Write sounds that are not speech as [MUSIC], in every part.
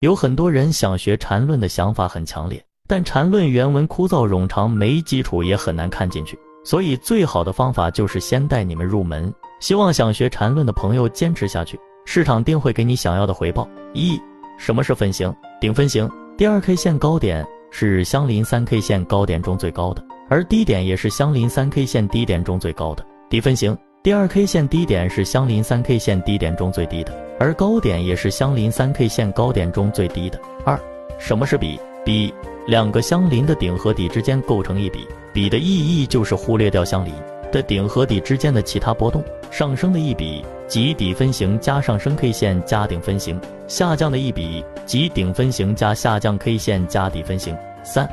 有很多人想学禅论的想法很强烈，但禅论原文枯燥冗长，没基础也很难看进去。所以最好的方法就是先带你们入门。希望想学禅论的朋友坚持下去，市场定会给你想要的回报。一，什么是分型？顶分型，第二 K 线高点是相邻三 K 线高点中最高的，而低点也是相邻三 K 线低点中最高的。底分型，第二 K 线低点是相邻三 K 线低点中最低的，而高点也是相邻三 K 线高点中最低的。二，什么是比？比两个相邻的顶和底之间构成一比。比的意义就是忽略掉相邻的顶和底之间的其他波动。上升的一笔即底分型加上升 K 线加顶分型，下降的一笔即顶分型加下降 K 线加底分型。三，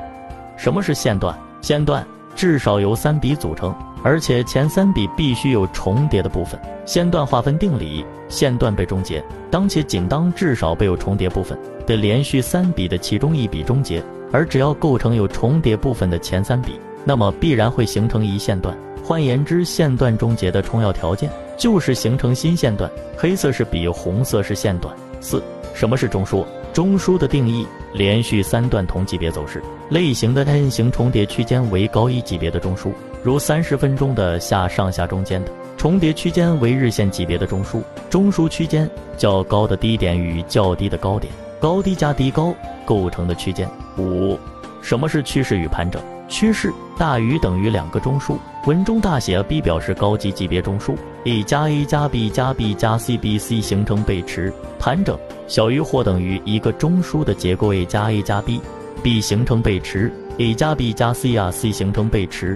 什么是线段？线段至少由三笔组成，而且前三笔必须有重叠的部分。线段划分定理：线段被终结，当且仅当至少被有重叠部分的连续三笔的其中一笔终结，而只要构成有重叠部分的前三笔，那么必然会形成一线段。换言之，线段终结的重要条件就是形成新线段。黑 [LAUGHS] 色是比，红色是线段。四，什么是中枢？中枢的定义：连续三段同级别走势类型的 N 型重叠区间为高一级别的中枢，如三十分钟的下上下中间的重叠区间为日线级别的中枢。中枢区间较高的低点与较低的高点，高低加低高构成的区间。五，什么是趋势与盘整？趋势大于等于两个中枢，文中大写 B 表示高级级别中枢，A 加 A 加 B 加 B 加 C B C 形成背驰，盘整小于或等于一个中枢的结构 A 加 A 加 B，B 形成背驰，A 加 B 加 C 啊 C 形成背驰。